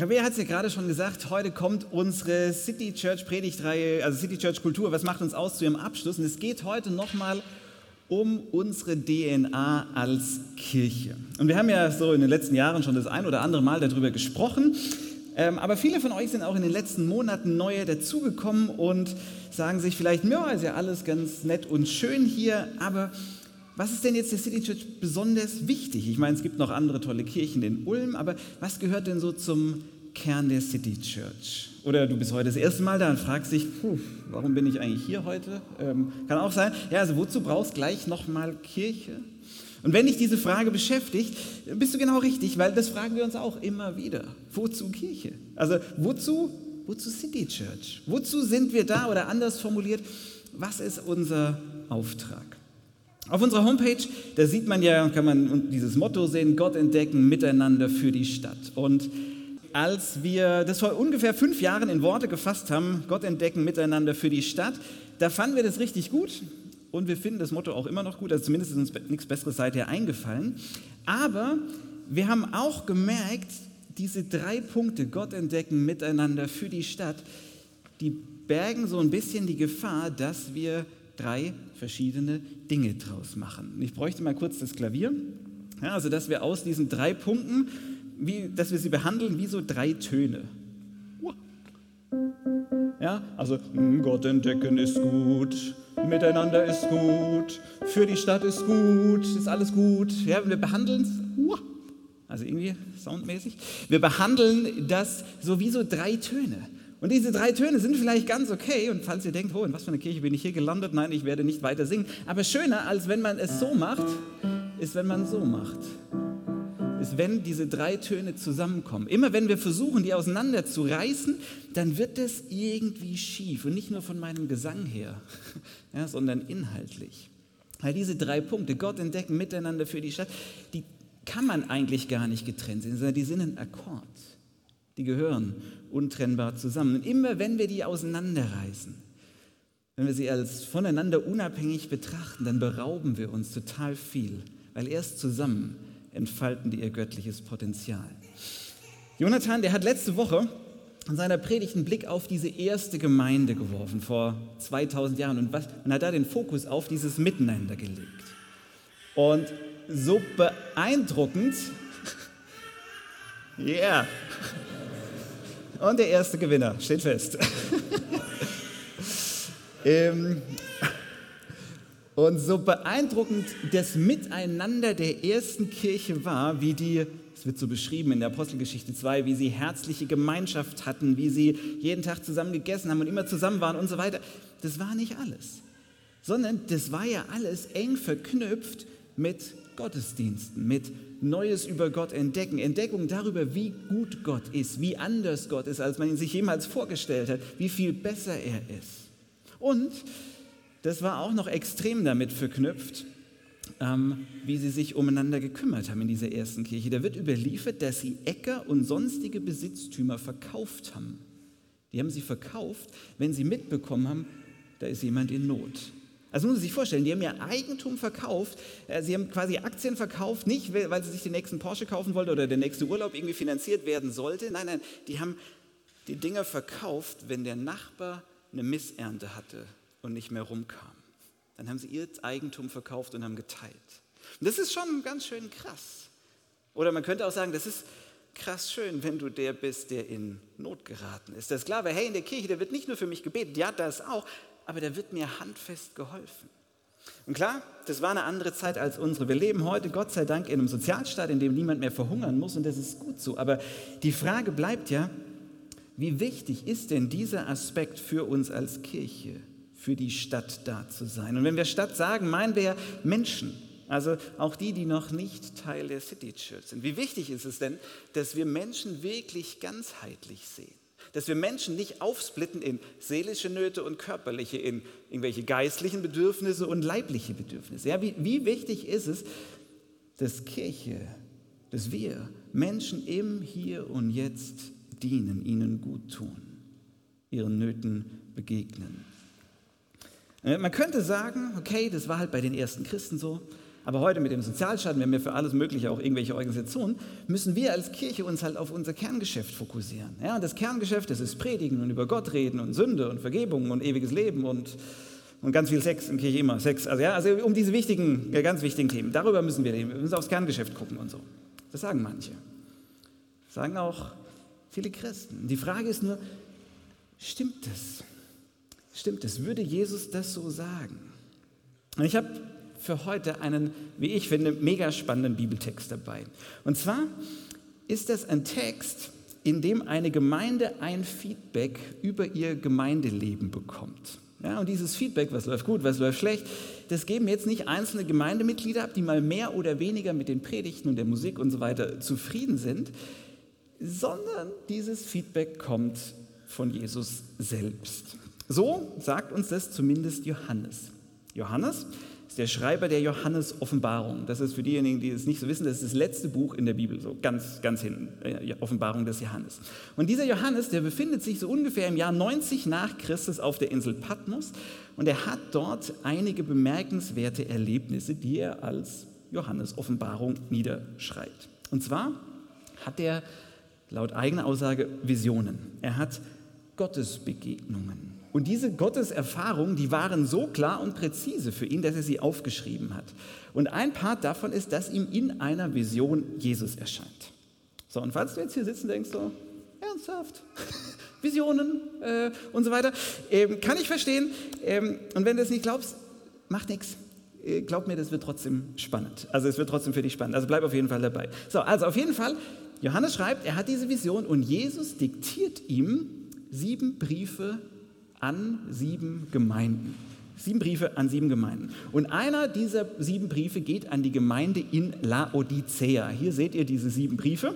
Rabea hat es ja gerade schon gesagt, heute kommt unsere City Church Predigtreihe, also City Church Kultur, was macht uns aus zu ihrem Abschluss? Und es geht heute nochmal um unsere DNA als Kirche. Und wir haben ja so in den letzten Jahren schon das ein oder andere Mal darüber gesprochen. Ähm, aber viele von euch sind auch in den letzten Monaten neue dazugekommen und sagen sich vielleicht, ja, ist ja alles ganz nett und schön hier, aber was ist denn jetzt der City Church besonders wichtig? Ich meine, es gibt noch andere tolle Kirchen in Ulm, aber was gehört denn so zum Kern der City Church? Oder du bist heute das erste Mal da und fragst dich, puh, warum bin ich eigentlich hier heute? Ähm, kann auch sein. Ja, also wozu brauchst gleich nochmal Kirche? Und wenn dich diese Frage beschäftigt, bist du genau richtig, weil das fragen wir uns auch immer wieder. Wozu Kirche? Also wozu, wozu City Church? Wozu sind wir da? Oder anders formuliert, was ist unser Auftrag? Auf unserer Homepage, da sieht man ja, kann man dieses Motto sehen, Gott entdecken, miteinander für die Stadt. Und als wir das vor ungefähr fünf Jahren in Worte gefasst haben, Gott entdecken, miteinander für die Stadt, da fanden wir das richtig gut und wir finden das Motto auch immer noch gut, also zumindest ist uns nichts Besseres seither eingefallen. Aber wir haben auch gemerkt, diese drei Punkte, Gott entdecken, miteinander für die Stadt, die bergen so ein bisschen die Gefahr, dass wir drei verschiedene Dinge draus machen. ich bräuchte mal kurz das Klavier. Ja, also, dass wir aus diesen drei Punkten, wie, dass wir sie behandeln wie so drei Töne. Ja, also Gott entdecken ist gut, miteinander ist gut, für die Stadt ist gut, ist alles gut. Ja, wir behandeln es, also irgendwie soundmäßig, wir behandeln das so wie so drei Töne. Und diese drei Töne sind vielleicht ganz okay. Und falls ihr denkt, oh, in was für einer Kirche bin ich hier gelandet? Nein, ich werde nicht weiter singen. Aber schöner, als wenn man es so macht, ist, wenn man so macht. Ist, wenn diese drei Töne zusammenkommen. Immer wenn wir versuchen, die auseinander zu reißen, dann wird es irgendwie schief. Und nicht nur von meinem Gesang her, ja, sondern inhaltlich. Weil diese drei Punkte, Gott entdecken, miteinander für die Stadt, die kann man eigentlich gar nicht getrennt sehen, sondern die sind ein Akkord. Die gehören untrennbar zusammen. Und immer wenn wir die auseinanderreißen, wenn wir sie als voneinander unabhängig betrachten, dann berauben wir uns total viel, weil erst zusammen entfalten die ihr göttliches Potenzial. Jonathan, der hat letzte Woche in seiner Predigt einen Blick auf diese erste Gemeinde geworfen, vor 2000 Jahren, und, was, und hat da den Fokus auf dieses Miteinander gelegt. Und so beeindruckend, yeah, und der erste Gewinner, steht fest. ähm, und so beeindruckend das Miteinander der ersten Kirche war, wie die, es wird so beschrieben in der Apostelgeschichte 2, wie sie herzliche Gemeinschaft hatten, wie sie jeden Tag zusammen gegessen haben und immer zusammen waren und so weiter. Das war nicht alles, sondern das war ja alles eng verknüpft mit Gottesdiensten, mit Neues über Gott entdecken, Entdeckung darüber, wie gut Gott ist, wie anders Gott ist, als man ihn sich jemals vorgestellt hat, wie viel besser er ist. Und das war auch noch extrem damit verknüpft, ähm, wie sie sich umeinander gekümmert haben in dieser ersten Kirche. Da wird überliefert, dass sie Äcker und sonstige Besitztümer verkauft haben. Die haben sie verkauft, wenn sie mitbekommen haben, da ist jemand in Not. Also muss man sich vorstellen, die haben ihr Eigentum verkauft, äh, sie haben quasi Aktien verkauft, nicht weil sie sich den nächsten Porsche kaufen wollten oder der nächste Urlaub irgendwie finanziert werden sollte. Nein, nein, die haben die Dinger verkauft, wenn der Nachbar eine Missernte hatte und nicht mehr rumkam. Dann haben sie ihr Eigentum verkauft und haben geteilt. Und das ist schon ganz schön krass. Oder man könnte auch sagen, das ist krass schön, wenn du der bist, der in Not geraten ist. Der Sklave, hey, in der Kirche, der wird nicht nur für mich gebetet, ja, das auch, aber da wird mir handfest geholfen. Und klar, das war eine andere Zeit als unsere. Wir leben heute, Gott sei Dank, in einem Sozialstaat, in dem niemand mehr verhungern muss und das ist gut so. Aber die Frage bleibt ja, wie wichtig ist denn dieser Aspekt für uns als Kirche, für die Stadt da zu sein? Und wenn wir Stadt sagen, meinen wir ja Menschen, also auch die, die noch nicht Teil der City Church sind. Wie wichtig ist es denn, dass wir Menschen wirklich ganzheitlich sehen? Dass wir Menschen nicht aufsplitten in seelische Nöte und körperliche, in irgendwelche geistlichen Bedürfnisse und leibliche Bedürfnisse. Ja, wie, wie wichtig ist es, dass Kirche, dass wir Menschen im Hier und Jetzt dienen, ihnen gut tun, ihren Nöten begegnen. Äh, man könnte sagen, okay, das war halt bei den ersten Christen so, Aber heute mit dem Sozialstaat, wir haben ja für alles Mögliche auch irgendwelche Organisationen, müssen wir als Kirche uns halt auf unser Kerngeschäft fokussieren. Ja, und das Kerngeschäft, das ist Predigen und über Gott reden und Sünde und Vergebung und ewiges Leben und, und ganz viel Sex in Kirche immer. Sex, also, ja, also um diese wichtigen, ganz wichtigen Themen. Darüber müssen wir reden. Wir müssen aufs Kerngeschäft gucken und so. Das sagen manche. Das sagen auch viele Christen. Die Frage ist nur, stimmt das? Stimmt es? Würde Jesus das so sagen? Und ich habe für heute einen, wie ich finde, mega spannenden Bibeltext dabei. Und zwar ist das ein Text, in dem eine Gemeinde ein Feedback über ihr Gemeindeleben bekommt. Ja, und dieses Feedback, was läuft gut, was läuft schlecht, das geben jetzt nicht einzelne Gemeindemitglieder ab, die mal mehr oder weniger mit den Predigten und der Musik und so weiter zufrieden sind, sondern dieses Feedback kommt von Jesus selbst. So sagt uns das zumindest Johannes. Johannes ist der Schreiber der Johannes-Offenbarung. Das ist für diejenigen, die es nicht so wissen, das ist das letzte Buch in der Bibel, so ganz, ganz hinten, äh, Offenbarung des Johannes. Und dieser Johannes, der befindet sich so ungefähr im Jahr 90 nach Christus auf der Insel Patmos und er hat dort einige bemerkenswerte Erlebnisse, die er als Johannes-Offenbarung niederschreibt. Und zwar hat er laut eigener Aussage Visionen. Er hat Gottesbegegnungen. Und diese Gotteserfahrungen, die waren so klar und präzise für ihn, dass er sie aufgeschrieben hat. Und ein Part davon ist, dass ihm in einer Vision Jesus erscheint. So, und falls du jetzt hier sitzen denkst, so, ernsthaft, Visionen äh, und so weiter, ähm, kann ich verstehen. Ähm, und wenn du es nicht glaubst, mach nichts. Äh, glaub mir, das wird trotzdem spannend. Also es wird trotzdem für dich spannend. Also bleib auf jeden Fall dabei. So, also auf jeden Fall, Johannes schreibt, er hat diese Vision und Jesus diktiert ihm sieben Briefe an sieben Gemeinden. Sieben Briefe an sieben Gemeinden. Und einer dieser sieben Briefe geht an die Gemeinde in Laodicea. Hier seht ihr diese sieben Briefe,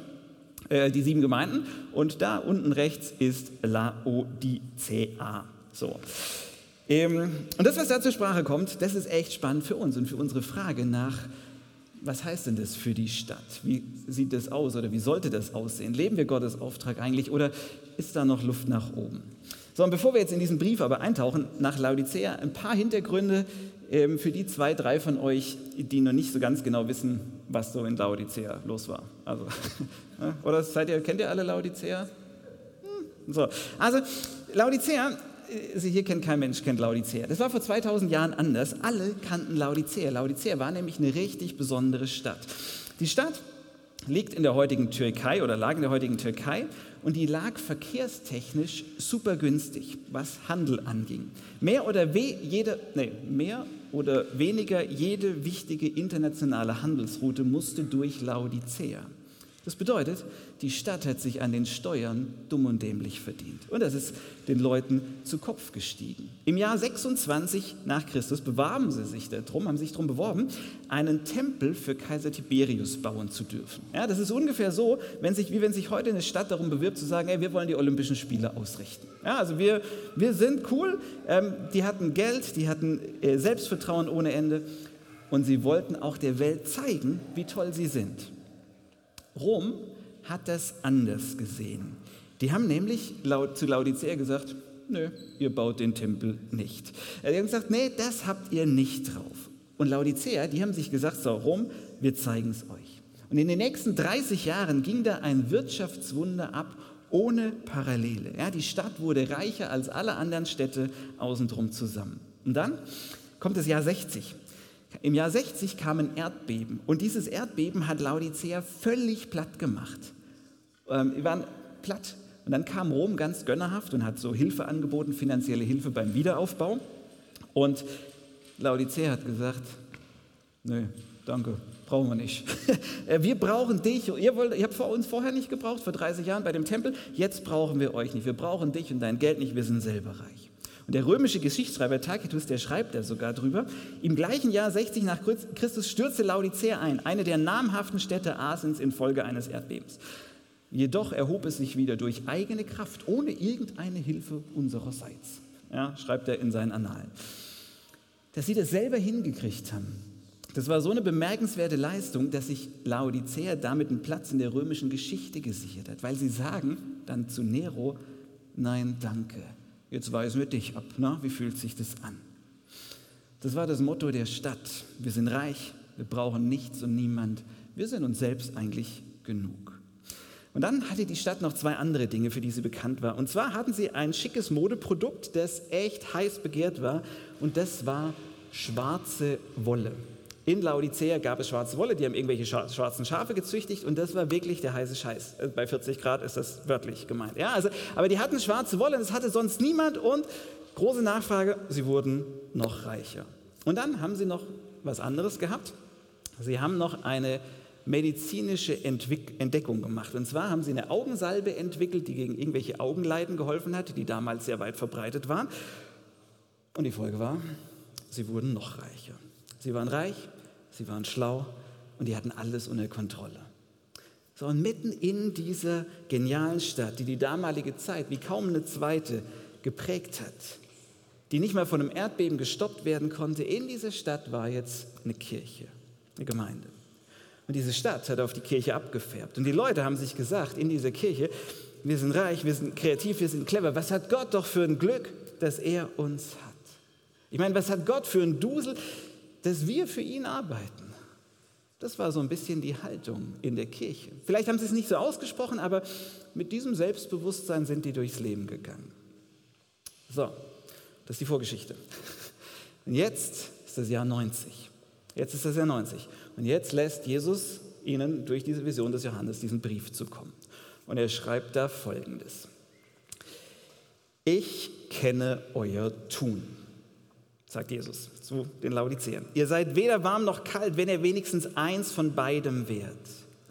äh, die sieben Gemeinden. Und da unten rechts ist Laodicea. So. Ähm, und das, was da zur Sprache kommt, das ist echt spannend für uns und für unsere Frage nach, was heißt denn das für die Stadt? Wie sieht das aus oder wie sollte das aussehen? Leben wir Gottes Auftrag eigentlich oder ist da noch Luft nach oben? So, und bevor wir jetzt in diesen Brief aber eintauchen, nach Laodicea, ein paar Hintergründe ähm, für die zwei, drei von euch, die noch nicht so ganz genau wissen, was so in Laodicea los war. Also, oder seid ihr, kennt ihr alle Laodicea? Hm, so, also Laodicea, also hier kennt kein Mensch, kennt Laodicea. Das war vor 2000 Jahren anders. Alle kannten Laodicea. Laodicea war nämlich eine richtig besondere Stadt. Die Stadt liegt in der heutigen Türkei oder lag in der heutigen Türkei und die lag verkehrstechnisch super günstig, was Handel anging. Mehr oder, we jede, nee, mehr oder weniger jede wichtige internationale Handelsroute musste durch Laodicea. Das bedeutet, die Stadt hat sich an den Steuern dumm und dämlich verdient. Und das ist den Leuten zu Kopf gestiegen. Im Jahr 26 nach Christus bewarben sie sich darum, haben sich darum beworben, einen Tempel für Kaiser Tiberius bauen zu dürfen. Ja, das ist ungefähr so, wenn sich, wie wenn sich heute eine Stadt darum bewirbt, zu sagen, hey, wir wollen die Olympischen Spiele ausrichten. Ja, also wir, wir sind cool, ähm, die hatten Geld, die hatten äh, Selbstvertrauen ohne Ende und sie wollten auch der Welt zeigen, wie toll sie sind. Rom hat das anders gesehen. Die haben nämlich laut, zu Laodicea gesagt, nö, ihr baut den Tempel nicht. Die haben gesagt, nee, das habt ihr nicht drauf. Und Laodicea, die haben sich gesagt, so Rom, wir zeigen es euch. Und in den nächsten 30 Jahren ging da ein Wirtschaftswunder ab, ohne Parallele. Ja, die Stadt wurde reicher als alle anderen Städte außenrum zusammen. Und dann kommt das Jahr 60. Im Jahr 60 kam ein Erdbeben und dieses Erdbeben hat Laodicea völlig platt gemacht. Ähm, die waren platt. Und dann kam Rom ganz gönnerhaft und hat so Hilfe angeboten, finanzielle Hilfe beim Wiederaufbau. Und Laodicea hat gesagt, nö, danke, brauchen wir nicht. Äh, wir brauchen dich. Ihr, wollt, ihr habt vor uns vorher nicht gebraucht, vor 30 Jahren bei dem Tempel. Jetzt brauchen wir euch nicht. Wir brauchen dich und dein Geld nicht. Wir sind selber reich. Der römische Geschichtsschreiber Tacitus, der schreibt da sogar drüber, im gleichen Jahr 60 nach Christus stürzte Laodicea ein, eine der namhaften Städte Asiens infolge eines Erdbebens. Jedoch erhob es sich wieder durch eigene Kraft, ohne irgendeine Hilfe unsererseits. Ja, schreibt er in seinen Annalen. Dass sie das selber hingekriegt haben, das war so eine bemerkenswerte Leistung, dass sich Laodicea damit einen Platz in der römischen Geschichte gesichert hat, weil sie sagen dann zu Nero, nein, danke jetzt weisen wir dich ab. Na, wie fühlt sich das an? Das war das Motto der Stadt. Wir sind reich, Wir brauchen nichts und niemand. Wir sind uns selbst eigentlich genug. Und dann hatte die Stadt noch zwei andere Dinge, für die sie bekannt war. Und zwar hatten sie ein schickes Modeprodukt, das echt heiß begehrt war. Und das war schwarze Wolle. In Laodicea gab es schwarze Wolle, die haben irgendwelche schwarzen Schafe gezüchtigt und das war wirklich der heiße Scheiß. Also bei 40 Grad ist das wörtlich gemeint. Ja, also, aber die hatten schwarze Wolle, das hatte sonst niemand und große Nachfrage, sie wurden noch reicher. Und dann haben sie noch was anderes gehabt. Sie haben noch eine medizinische Entwick Entdeckung gemacht. Und zwar haben sie eine Augensalbe entwickelt, die gegen irgendwelche Augenleiden geholfen hat, die damals sehr weit verbreitet waren. Und die Folge war, sie wurden noch reicher. Sie waren reich, sie waren schlau und die hatten alles unter Kontrolle. So, und mitten in dieser genialen Stadt, die die damalige Zeit wie kaum eine zweite geprägt hat, die nicht mal von einem Erdbeben gestoppt werden konnte, in dieser Stadt war jetzt eine Kirche, eine Gemeinde. Und diese Stadt hat auf die Kirche abgefärbt. Und die Leute haben sich gesagt, in dieser Kirche, wir sind reich, wir sind kreativ, wir sind clever. Was hat Gott doch für ein Glück, dass er uns hat? Ich meine, was hat Gott für ein Dusel, dass wir für ihn arbeiten. Das war so ein bisschen die Haltung in der Kirche. Vielleicht haben sie es nicht so ausgesprochen, aber mit diesem Selbstbewusstsein sind die durchs Leben gegangen. So, das ist die Vorgeschichte. Und jetzt ist das Jahr 90. Jetzt ist das Jahr 90. Und jetzt lässt Jesus ihnen durch diese Vision des Johannes diesen Brief zukommen. Und er schreibt da Folgendes. Ich kenne euer Tun sagt Jesus zu den Laodiceern. Ihr seid weder warm noch kalt, wenn ihr wenigstens eins von beidem wärt.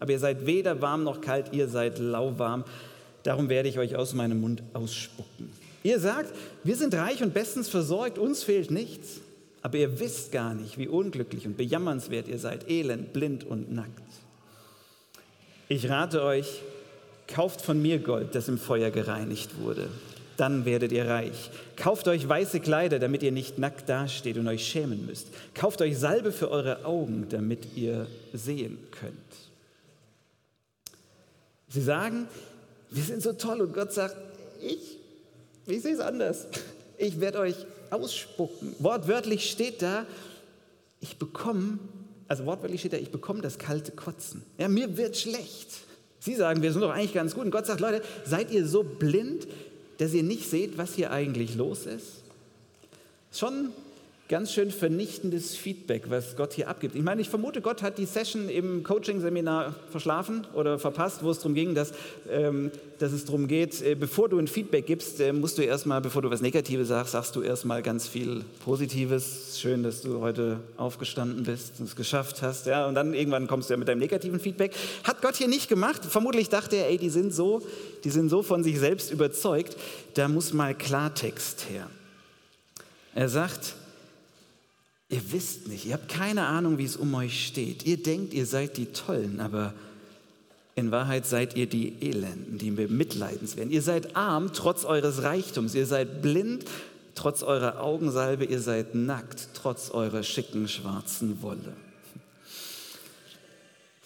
Aber ihr seid weder warm noch kalt, ihr seid lauwarm. Darum werde ich euch aus meinem Mund ausspucken. Ihr sagt, wir sind reich und bestens versorgt, uns fehlt nichts. Aber ihr wisst gar nicht, wie unglücklich und bejammernswert ihr seid, elend, blind und nackt. Ich rate euch, kauft von mir Gold, das im Feuer gereinigt wurde dann werdet ihr reich. Kauft euch weiße Kleider, damit ihr nicht nackt dasteht und euch schämen müsst. Kauft euch Salbe für eure Augen, damit ihr sehen könnt. Sie sagen, wir sind so toll und Gott sagt, ich, ich sehe es anders. Ich werde euch ausspucken. Wortwörtlich steht da, ich bekomme, also wortwörtlich steht da, ich bekomme das kalte Kotzen. Ja, mir wird schlecht. Sie sagen, wir sind doch eigentlich ganz gut. Und Gott sagt, Leute, seid ihr so blind? Dass ihr nicht seht, was hier eigentlich los ist? Schon ganz schön vernichtendes Feedback, was Gott hier abgibt. Ich meine, ich vermute, Gott hat die Session im Coaching-Seminar verschlafen oder verpasst, wo es darum ging, dass, ähm, dass es darum geht, äh, bevor du ein Feedback gibst, äh, musst du erstmal, bevor du was Negatives sagst, sagst du erstmal ganz viel Positives. Schön, dass du heute aufgestanden bist und es geschafft hast. Ja, und dann irgendwann kommst du ja mit deinem negativen Feedback. Hat Gott hier nicht gemacht. Vermutlich dachte er, ey, die sind so, die sind so von sich selbst überzeugt, da muss mal Klartext her. Er sagt, Ihr wisst nicht, ihr habt keine Ahnung, wie es um euch steht. Ihr denkt, ihr seid die Tollen, aber in Wahrheit seid ihr die Elenden, die bemitleidenswert. Ihr seid arm trotz eures Reichtums. Ihr seid blind trotz eurer Augensalbe. Ihr seid nackt trotz eurer schicken schwarzen Wolle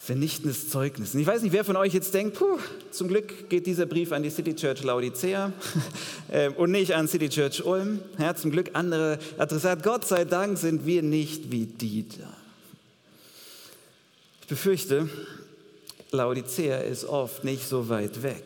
vernichtendes Zeugnis. Und ich weiß nicht, wer von euch jetzt denkt, puh, zum Glück geht dieser Brief an die City Church Laodicea äh, und nicht an City Church Ulm. Ja, zum Glück andere Adressat. Gott sei Dank sind wir nicht wie die da. Ich befürchte, Laodicea ist oft nicht so weit weg.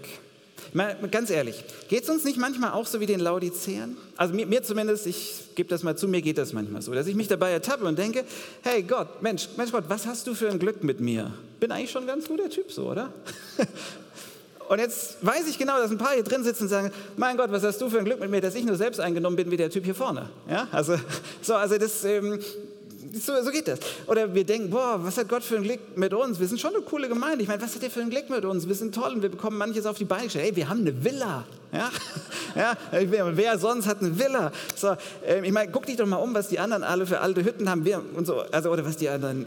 Mal, ganz ehrlich, geht es uns nicht manchmal auch so wie den Laodiceern? Also mir, mir zumindest, ich gebe das mal zu, mir geht das manchmal so, dass ich mich dabei ertappe und denke, hey Gott, Mensch, Mensch Gott, was hast du für ein Glück mit mir? Bin eigentlich schon ein ganz guter Typ so, oder? Und jetzt weiß ich genau, dass ein paar hier drin sitzen und sagen, mein Gott, was hast du für ein Glück mit mir, dass ich nur selbst eingenommen bin wie der Typ hier vorne. Ja, also, so, also das, ähm, so, so, geht das. Oder wir denken, boah, was hat Gott für ein Glück mit uns? Wir sind schon eine coole Gemeinde. Ich meine, was hat er für ein Glück mit uns? Wir sind toll und wir bekommen manches auf die Beine gestellt. Hey, wir haben eine Villa. Ja? ja? Wer sonst hat eine Villa? So, äh, ich meine, guck dich doch mal um, was die anderen alle für alte Hütten haben. Wir und so, also, oder was die anderen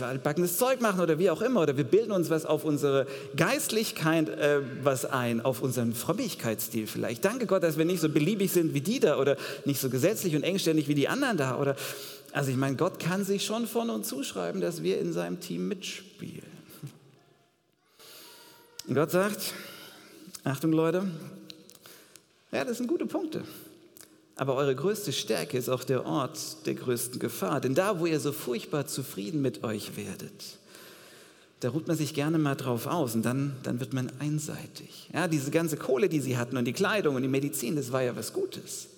altbackenes Zeug machen oder wie auch immer. Oder wir bilden uns was auf unsere Geistlichkeit äh, was ein, auf unseren Frömmigkeitsstil vielleicht. Danke Gott, dass wir nicht so beliebig sind wie die da oder nicht so gesetzlich und engständig wie die anderen da. Oder, also ich meine, Gott kann sich schon von uns zuschreiben, dass wir in seinem Team mitspielen. Und Gott sagt, Achtung Leute, ja, das sind gute Punkte. Aber eure größte Stärke ist auch der Ort der größten Gefahr. Denn da, wo ihr so furchtbar zufrieden mit euch werdet, da ruht man sich gerne mal drauf aus und dann, dann wird man einseitig. Ja, diese ganze Kohle, die sie hatten und die Kleidung und die Medizin, das war ja was Gutes.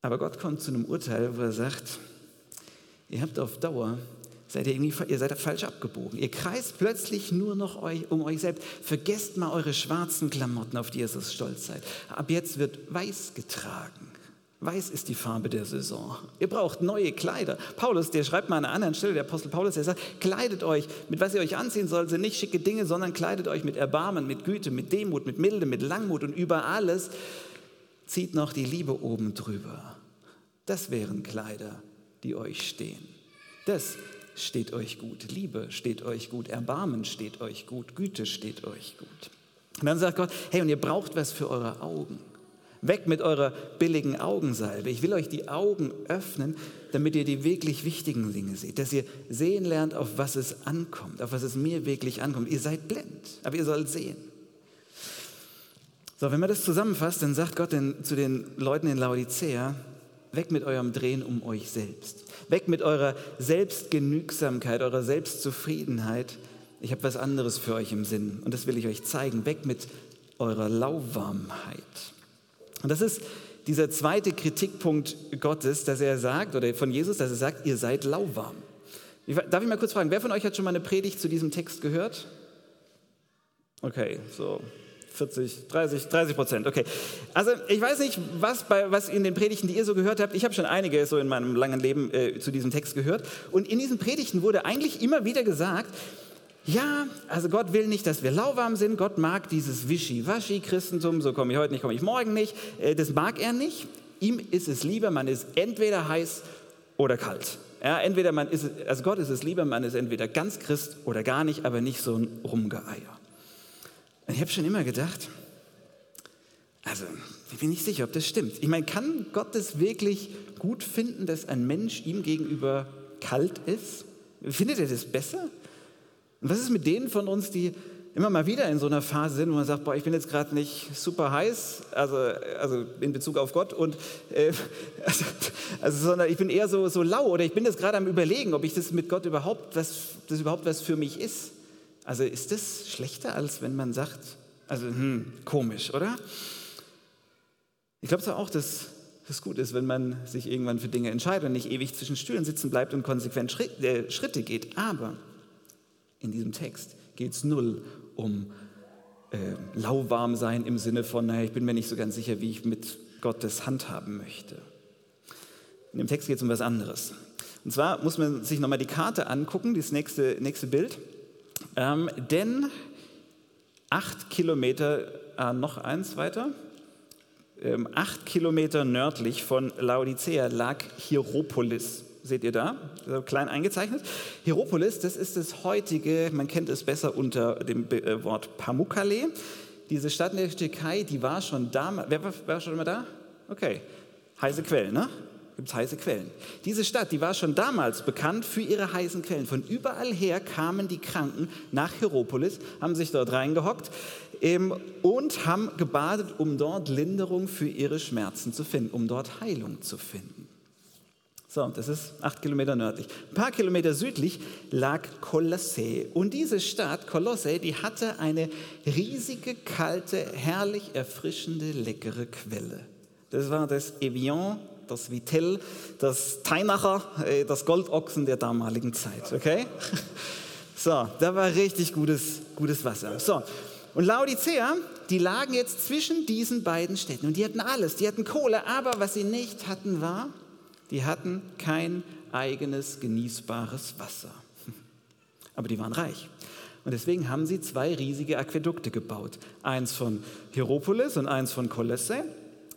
Aber Gott kommt zu einem Urteil, wo er sagt, ihr habt auf Dauer seid ihr, irgendwie, ihr seid falsch abgebogen. Ihr kreist plötzlich nur noch euch, um euch selbst. Vergesst mal eure schwarzen Klamotten, auf die ihr so stolz seid. Ab jetzt wird weiß getragen. Weiß ist die Farbe der Saison. Ihr braucht neue Kleider. Paulus, der schreibt mal an einer anderen Stelle, der Apostel Paulus, der sagt, kleidet euch, mit was ihr euch anziehen sollt, sind nicht schicke Dinge, sondern kleidet euch mit Erbarmen, mit Güte, mit Demut, mit Milde, mit Langmut und über alles zieht noch die Liebe oben drüber. Das wären Kleider, die euch stehen. Das steht euch gut, Liebe steht euch gut, Erbarmen steht euch gut, Güte steht euch gut. Und dann sagt Gott, hey, und ihr braucht was für eure Augen. Weg mit eurer billigen Augensalbe. Ich will euch die Augen öffnen, damit ihr die wirklich wichtigen Dinge seht. Dass ihr sehen lernt, auf was es ankommt, auf was es mir wirklich ankommt. Ihr seid blind, aber ihr sollt sehen. So, wenn man das zusammenfasst, dann sagt Gott zu den Leuten in Laodicea, weg mit eurem Drehen um euch selbst. Weg mit eurer Selbstgenügsamkeit, eurer Selbstzufriedenheit. Ich habe was anderes für euch im Sinn und das will ich euch zeigen. Weg mit eurer Lauwarmheit. Und das ist dieser zweite Kritikpunkt Gottes, dass er sagt, oder von Jesus, dass er sagt, ihr seid lauwarm. Darf ich mal kurz fragen, wer von euch hat schon mal eine Predigt zu diesem Text gehört? Okay, so 40, 30, 30 Prozent, okay. Also ich weiß nicht, was, bei, was in den Predigten, die ihr so gehört habt, ich habe schon einige so in meinem langen Leben äh, zu diesem Text gehört. Und in diesen Predigten wurde eigentlich immer wieder gesagt, ja, also Gott will nicht, dass wir lauwarm sind. Gott mag dieses Wischi-Waschi-Christentum, so komme ich heute nicht, komme ich morgen nicht. Äh, das mag er nicht. Ihm ist es lieber, man ist entweder heiß oder kalt. Ja, entweder man ist, also Gott ist es lieber, man ist entweder ganz Christ oder gar nicht, aber nicht so ein Rumgeeier. Und ich habe schon immer gedacht, also ich bin nicht sicher, ob das stimmt. Ich meine, kann Gott es wirklich gut finden, dass ein Mensch ihm gegenüber kalt ist? Findet er das besser? Und was ist mit denen von uns, die immer mal wieder in so einer Phase sind, wo man sagt, boah, ich bin jetzt gerade nicht super heiß, also, also in Bezug auf Gott, und, äh, also, also, sondern ich bin eher so, so lau oder ich bin jetzt gerade am Überlegen, ob ich das mit Gott überhaupt, was, das überhaupt was für mich ist. Also ist das schlechter, als wenn man sagt, also hm, komisch, oder? Ich glaube zwar auch, dass es gut ist, wenn man sich irgendwann für Dinge entscheidet und nicht ewig zwischen Stühlen sitzen bleibt und konsequent Schritte geht. Aber in diesem Text geht es null um äh, lauwarm sein im Sinne von, naja, ich bin mir nicht so ganz sicher, wie ich mit Gottes handhaben möchte. In dem Text geht es um was anderes. Und zwar muss man sich nochmal die Karte angucken, das nächste, nächste Bild. Ähm, denn acht Kilometer, äh, noch eins weiter, ähm, acht Kilometer nördlich von Laodicea lag Hieropolis. Seht ihr da? So klein eingezeichnet. Hieropolis, das ist das heutige, man kennt es besser unter dem äh, Wort Pamukkale. Diese Stadt in der Türkei, die war schon damals, wer war, war schon immer da? Okay, heiße Quellen, ne? Gibt es heiße Quellen. Diese Stadt, die war schon damals bekannt für ihre heißen Quellen. Von überall her kamen die Kranken nach Hieropolis, haben sich dort reingehockt ähm, und haben gebadet, um dort Linderung für ihre Schmerzen zu finden, um dort Heilung zu finden. So, das ist acht Kilometer nördlich. Ein paar Kilometer südlich lag Kolosse. Und diese Stadt, Kolosse, die hatte eine riesige, kalte, herrlich erfrischende, leckere Quelle. Das war das Evian das Vitell, das Teinacher, äh, das Goldochsen der damaligen Zeit. Okay? So, da war richtig gutes, gutes Wasser. So, und Laodicea, die lagen jetzt zwischen diesen beiden Städten und die hatten alles, die hatten Kohle, aber was sie nicht hatten war, die hatten kein eigenes genießbares Wasser. Aber die waren reich. Und deswegen haben sie zwei riesige Aquädukte gebaut. Eins von Hieropolis und eins von Kolosse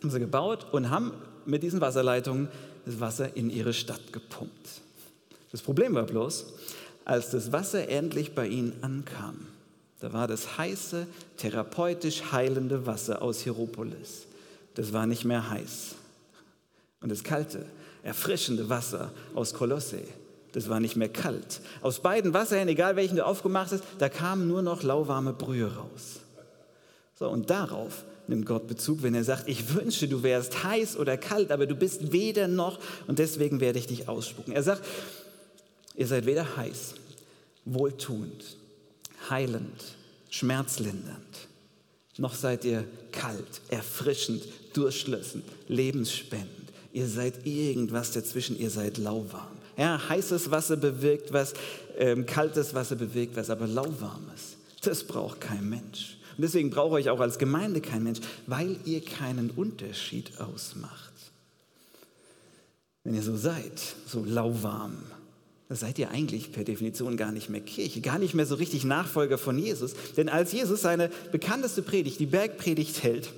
haben sie gebaut und haben mit diesen Wasserleitungen das Wasser in ihre Stadt gepumpt. Das Problem war bloß, als das Wasser endlich bei ihnen ankam, da war das heiße, therapeutisch heilende Wasser aus Hieropolis. Das war nicht mehr heiß. Und das kalte, erfrischende Wasser aus Kolosse, das war nicht mehr kalt. Aus beiden Wasserhähnen, egal welchen du aufgemacht hast, da kam nur noch lauwarme Brühe raus. So, und darauf nimmt Gott Bezug, wenn er sagt, ich wünsche, du wärst heiß oder kalt, aber du bist weder noch und deswegen werde ich dich ausspucken. Er sagt, ihr seid weder heiß, wohltuend, heilend, schmerzlindernd, noch seid ihr kalt, erfrischend, durchschlössend, lebensspendend. Ihr seid irgendwas dazwischen, ihr seid lauwarm. Ja, heißes Wasser bewirkt was, ähm, kaltes Wasser bewirkt was, aber lauwarmes, das braucht kein Mensch. Und deswegen brauche ich auch als Gemeinde kein Mensch, weil ihr keinen Unterschied ausmacht. Wenn ihr so seid, so lauwarm, dann seid ihr eigentlich per Definition gar nicht mehr Kirche, gar nicht mehr so richtig Nachfolger von Jesus. Denn als Jesus seine bekannteste Predigt, die Bergpredigt hält,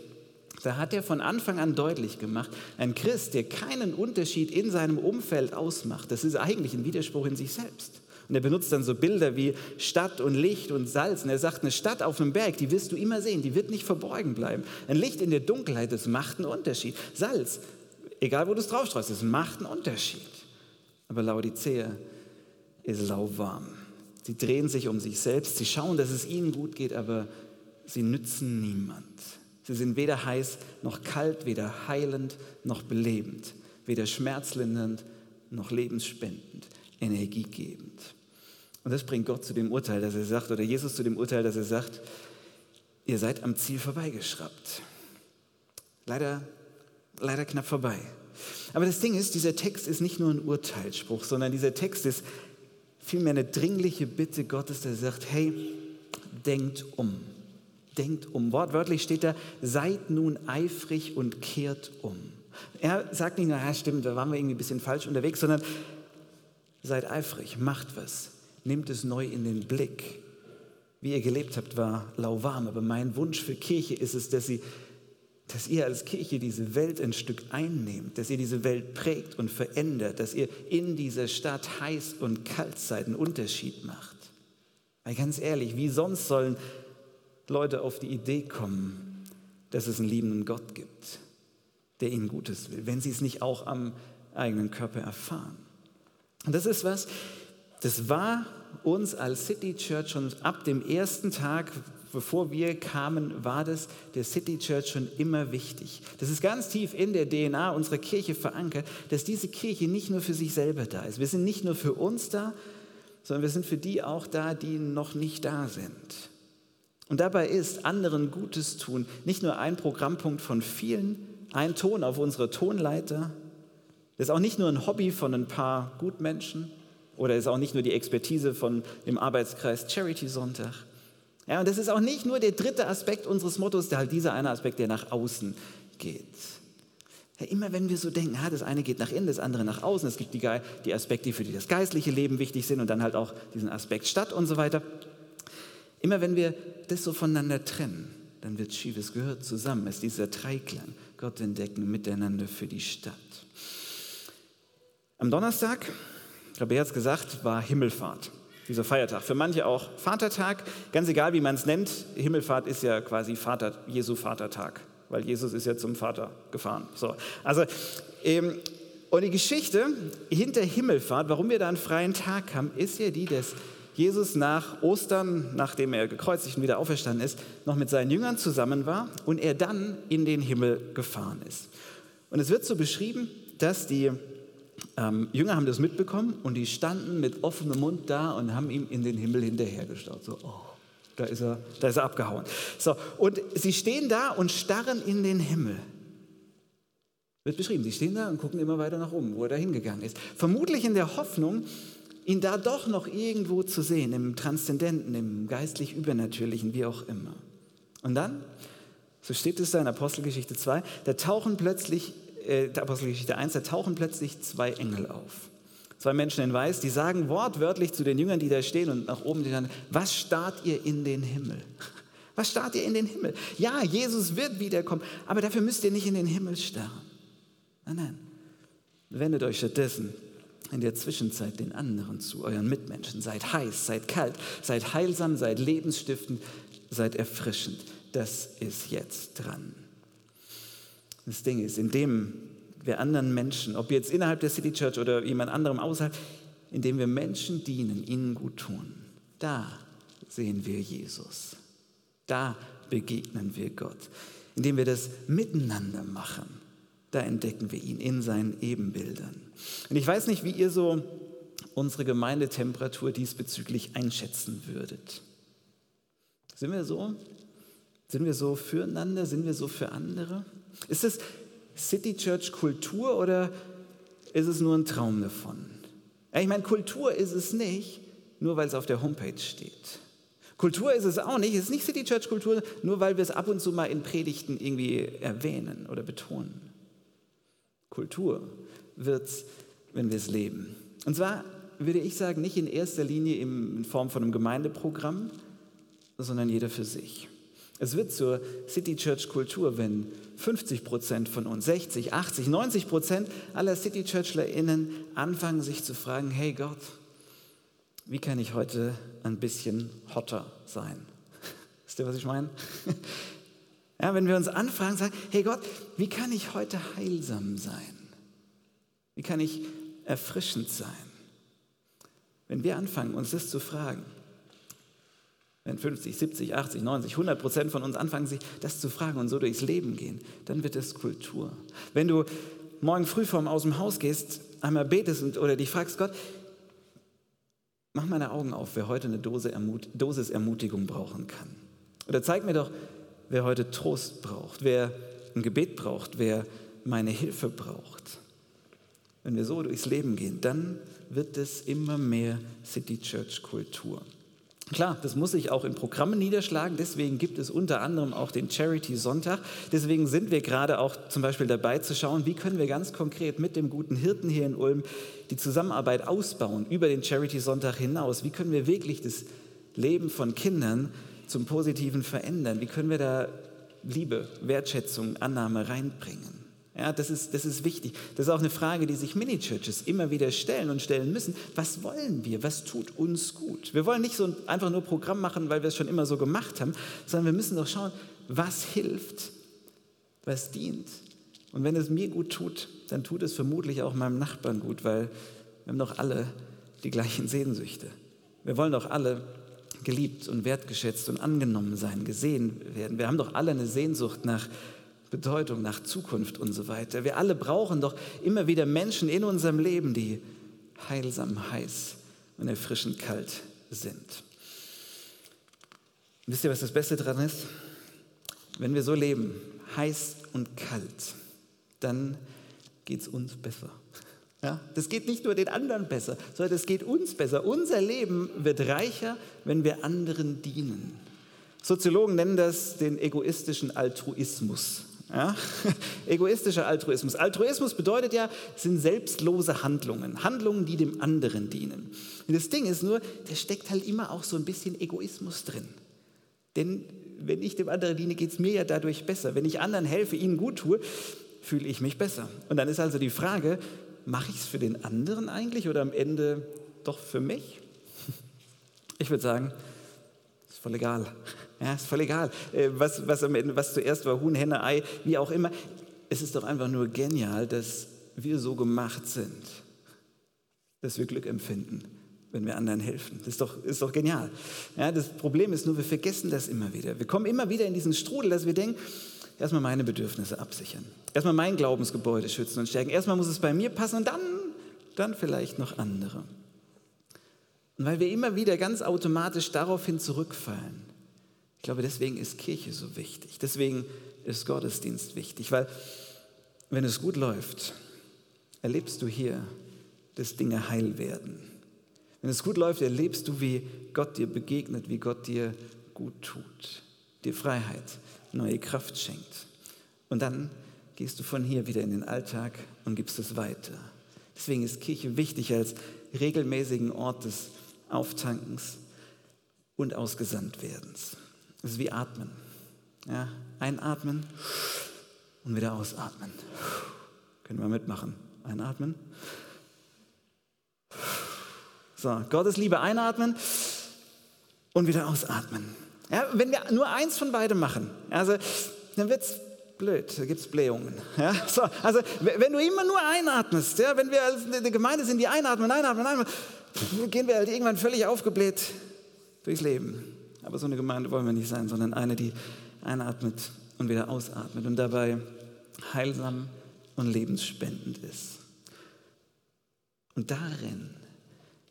da hat er von Anfang an deutlich gemacht, ein Christ, der keinen Unterschied in seinem Umfeld ausmacht, das ist eigentlich ein Widerspruch in sich selbst. Und er benutzt dann so Bilder wie Stadt und Licht und Salz. Und er sagt, eine Stadt auf einem Berg, die wirst du immer sehen, die wird nicht verborgen bleiben. Ein Licht in der Dunkelheit, das macht einen Unterschied. Salz, egal wo du es draufstreust, das macht einen Unterschied. Aber Laodicea ist lauwarm. Sie drehen sich um sich selbst, sie schauen, dass es ihnen gut geht, aber sie nützen niemand. Sie sind weder heiß noch kalt, weder heilend noch belebend, weder schmerzlindernd noch lebensspendend, energiegebend. Und das bringt Gott zu dem Urteil, dass er sagt, oder Jesus zu dem Urteil, dass er sagt, ihr seid am Ziel vorbeigeschraubt. Leider, leider knapp vorbei. Aber das Ding ist, dieser Text ist nicht nur ein Urteilsspruch, sondern dieser Text ist vielmehr eine dringliche Bitte Gottes, der sagt, hey, denkt um denkt um. Wortwörtlich steht da, seid nun eifrig und kehrt um. Er sagt nicht, naja, stimmt, da waren wir irgendwie ein bisschen falsch unterwegs, sondern seid eifrig, macht was, nehmt es neu in den Blick. Wie ihr gelebt habt, war lauwarm, aber mein Wunsch für Kirche ist es, dass, sie, dass ihr als Kirche diese Welt ein Stück einnehmt, dass ihr diese Welt prägt und verändert, dass ihr in dieser Stadt heiß und kalt seid, einen Unterschied macht. Weil ganz ehrlich, wie sonst sollen Leute auf die Idee kommen, dass es einen liebenden Gott gibt, der ihnen Gutes will, wenn sie es nicht auch am eigenen Körper erfahren. Und das ist was, das war uns als City Church schon ab dem ersten Tag, bevor wir kamen, war das der City Church schon immer wichtig. Das ist ganz tief in der DNA unserer Kirche verankert, dass diese Kirche nicht nur für sich selber da ist. Wir sind nicht nur für uns da, sondern wir sind für die auch da, die noch nicht da sind. Und dabei ist anderen Gutes tun nicht nur ein Programmpunkt von vielen, ein Ton auf unserer Tonleiter. Das ist auch nicht nur ein Hobby von ein paar Gutmenschen oder ist auch nicht nur die Expertise von dem Arbeitskreis Charity Sonntag. Ja, und das ist auch nicht nur der dritte Aspekt unseres Mottos, der halt dieser eine Aspekt, der nach außen geht. Ja, immer wenn wir so denken, ja, das eine geht nach innen, das andere nach außen, es gibt die, die Aspekte, für die das geistliche Leben wichtig sind und dann halt auch diesen Aspekt Stadt und so weiter. Immer wenn wir das so voneinander trennen, dann wird schiefes gehört zusammen. Es ist dieser Dreiklang. Gott entdecken miteinander für die Stadt. Am Donnerstag, er hat es gesagt, war Himmelfahrt, dieser Feiertag. Für manche auch Vatertag, ganz egal wie man es nennt. Himmelfahrt ist ja quasi Vater, Jesu Vatertag, weil Jesus ist ja zum Vater gefahren. So, also ähm, und die Geschichte hinter Himmelfahrt, warum wir da einen freien Tag haben, ist ja die, dass Jesus nach Ostern, nachdem er gekreuzigt und wieder auferstanden ist, noch mit seinen Jüngern zusammen war und er dann in den Himmel gefahren ist. Und es wird so beschrieben, dass die ähm, Jünger haben das mitbekommen und die standen mit offenem Mund da und haben ihm in den Himmel hinterhergeschaut. So, oh, da ist er, da ist er abgehauen. So, und sie stehen da und starren in den Himmel. Wird beschrieben, sie stehen da und gucken immer weiter nach oben, wo er da hingegangen ist. Vermutlich in der Hoffnung, ihn da doch noch irgendwo zu sehen, im Transzendenten, im geistlich Übernatürlichen, wie auch immer. Und dann, so steht es da in Apostelgeschichte 2, da tauchen plötzlich, äh, Apostelgeschichte 1, da tauchen plötzlich zwei Engel auf. Zwei Menschen in Weiß, die sagen wortwörtlich zu den Jüngern, die da stehen und nach oben, die sagen, was starrt ihr in den Himmel? Was starrt ihr in den Himmel? Ja, Jesus wird wiederkommen, aber dafür müsst ihr nicht in den Himmel starren. Nein, nein. Wendet euch stattdessen in der Zwischenzeit den anderen zu, euren Mitmenschen. Seid heiß, seid kalt, seid heilsam, seid lebensstiftend, seid erfrischend. Das ist jetzt dran. Das Ding ist, indem wir anderen Menschen, ob jetzt innerhalb der City Church oder jemand anderem außerhalb, indem wir Menschen dienen, ihnen gut tun, da sehen wir Jesus. Da begegnen wir Gott. Indem wir das miteinander machen, da entdecken wir ihn in seinen Ebenbildern. Und ich weiß nicht, wie ihr so unsere Gemeindetemperatur diesbezüglich einschätzen würdet. Sind wir so? Sind wir so füreinander? Sind wir so für andere? Ist es City Church Kultur oder ist es nur ein Traum davon? Ich meine, Kultur ist es nicht, nur weil es auf der Homepage steht. Kultur ist es auch nicht, es ist nicht City Church Kultur, nur weil wir es ab und zu mal in Predigten irgendwie erwähnen oder betonen. Kultur wird es, wenn wir es leben. Und zwar würde ich sagen, nicht in erster Linie in Form von einem Gemeindeprogramm, sondern jeder für sich. Es wird zur City Church Kultur, wenn 50 Prozent von uns, 60, 80, 90 Prozent aller City ChurchlerInnen anfangen, sich zu fragen: Hey Gott, wie kann ich heute ein bisschen hotter sein? Wisst ihr, was ich meine? Ja, wenn wir uns anfragen, sagen: Hey Gott, wie kann ich heute heilsam sein? Wie kann ich erfrischend sein? Wenn wir anfangen, uns das zu fragen, wenn 50, 70, 80, 90, 100 Prozent von uns anfangen, sich das zu fragen und so durchs Leben gehen, dann wird es Kultur. Wenn du morgen früh vorm aus dem Haus gehst, einmal betest und, oder dich fragst, Gott, mach meine Augen auf, wer heute eine Dose Ermut Dosis Ermutigung brauchen kann. Oder zeig mir doch, wer heute Trost braucht, wer ein Gebet braucht, wer meine Hilfe braucht. Wenn wir so durchs Leben gehen, dann wird es immer mehr City Church Kultur. Klar, das muss sich auch in Programmen niederschlagen. Deswegen gibt es unter anderem auch den Charity Sonntag. Deswegen sind wir gerade auch zum Beispiel dabei zu schauen, wie können wir ganz konkret mit dem guten Hirten hier in Ulm die Zusammenarbeit ausbauen über den Charity Sonntag hinaus. Wie können wir wirklich das Leben von Kindern zum Positiven verändern? Wie können wir da Liebe, Wertschätzung, Annahme reinbringen? Ja, das ist, das ist wichtig. Das ist auch eine Frage, die sich Mini-Churches immer wieder stellen und stellen müssen. Was wollen wir? Was tut uns gut? Wir wollen nicht so einfach nur Programm machen, weil wir es schon immer so gemacht haben, sondern wir müssen doch schauen, was hilft, was dient. Und wenn es mir gut tut, dann tut es vermutlich auch meinem Nachbarn gut, weil wir haben doch alle die gleichen Sehnsüchte. Wir wollen doch alle geliebt und wertgeschätzt und angenommen sein, gesehen werden. Wir haben doch alle eine Sehnsucht nach Bedeutung, nach Zukunft und so weiter. Wir alle brauchen doch immer wieder Menschen in unserem Leben, die heilsam heiß und erfrischend kalt sind. Wisst ihr, was das Beste daran ist? Wenn wir so leben, heiß und kalt, dann geht es uns besser. Ja, das geht nicht nur den anderen besser, sondern es geht uns besser. Unser Leben wird reicher, wenn wir anderen dienen. Soziologen nennen das den egoistischen Altruismus. Ja? Egoistischer Altruismus. Altruismus bedeutet ja, sind selbstlose Handlungen, Handlungen, die dem anderen dienen. Und das Ding ist nur, da steckt halt immer auch so ein bisschen Egoismus drin. Denn wenn ich dem anderen diene, geht es mir ja dadurch besser. Wenn ich anderen helfe, ihnen gut tue, fühle ich mich besser. Und dann ist also die Frage, mache ich es für den anderen eigentlich oder am Ende doch für mich? Ich würde sagen, ist voll egal. Ja, ist voll egal, äh, was, was, am Ende, was zuerst war, Huhn, Henne, Ei, wie auch immer. Es ist doch einfach nur genial, dass wir so gemacht sind, dass wir Glück empfinden, wenn wir anderen helfen. Das ist doch, ist doch genial. Ja, das Problem ist nur, wir vergessen das immer wieder. Wir kommen immer wieder in diesen Strudel, dass wir denken, erstmal meine Bedürfnisse absichern, erstmal mein Glaubensgebäude schützen und stärken. Erstmal muss es bei mir passen und dann, dann vielleicht noch andere. Und weil wir immer wieder ganz automatisch daraufhin zurückfallen, ich glaube, deswegen ist Kirche so wichtig. Deswegen ist Gottesdienst wichtig, weil wenn es gut läuft, erlebst du hier, dass Dinge heil werden. Wenn es gut läuft, erlebst du, wie Gott dir begegnet, wie Gott dir gut tut, dir Freiheit, neue Kraft schenkt. Und dann gehst du von hier wieder in den Alltag und gibst es weiter. Deswegen ist Kirche wichtig als regelmäßigen Ort des Auftankens und Ausgesandtwerdens. Das ist wie Atmen. Ja, einatmen und wieder ausatmen. Können wir mitmachen. Einatmen. So, Gottes Liebe einatmen und wieder ausatmen. Ja, wenn wir nur eins von beidem machen, also, dann wird es blöd, da gibt es Blähungen. Ja, so, also wenn du immer nur einatmest, ja, wenn wir als eine Gemeinde sind, die einatmen, einatmen, einatmen, gehen wir halt irgendwann völlig aufgebläht durchs Leben. Aber so eine Gemeinde wollen wir nicht sein, sondern eine, die einatmet und wieder ausatmet und dabei heilsam und lebensspendend ist. Und darin,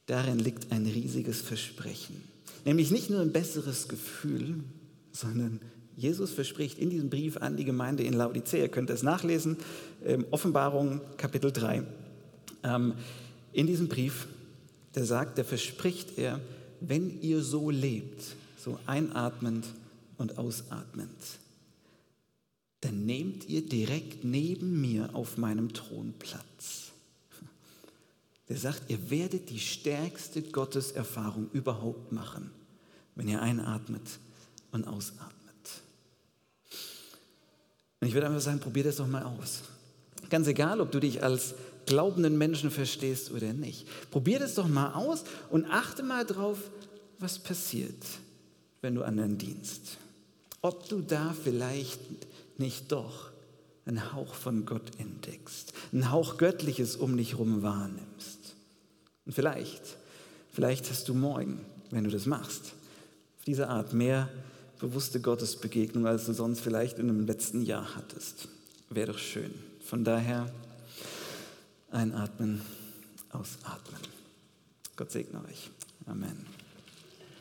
darin liegt ein riesiges Versprechen. Nämlich nicht nur ein besseres Gefühl, sondern Jesus verspricht in diesem Brief an die Gemeinde in Laodicea, ihr könnt es nachlesen, ähm, Offenbarung Kapitel 3. Ähm, in diesem Brief, der sagt, der verspricht er, wenn ihr so lebt, so einatmend und ausatmend, dann nehmt ihr direkt neben mir auf meinem Thron Platz. Der sagt, ihr werdet die stärkste Gotteserfahrung überhaupt machen, wenn ihr einatmet und ausatmet. Und ich würde einfach sagen, probier das doch mal aus. Ganz egal, ob du dich als glaubenden Menschen verstehst oder nicht. Probier das doch mal aus und achte mal drauf, was passiert, wenn du anderen dienst. Ob du da vielleicht nicht doch einen Hauch von Gott entdeckst, einen Hauch Göttliches um dich herum wahrnimmst. Und vielleicht, vielleicht hast du morgen, wenn du das machst, auf diese Art mehr bewusste Gottesbegegnung, als du sonst vielleicht in einem letzten Jahr hattest. Wäre doch schön. Von daher einatmen, ausatmen. Gott segne euch. Amen.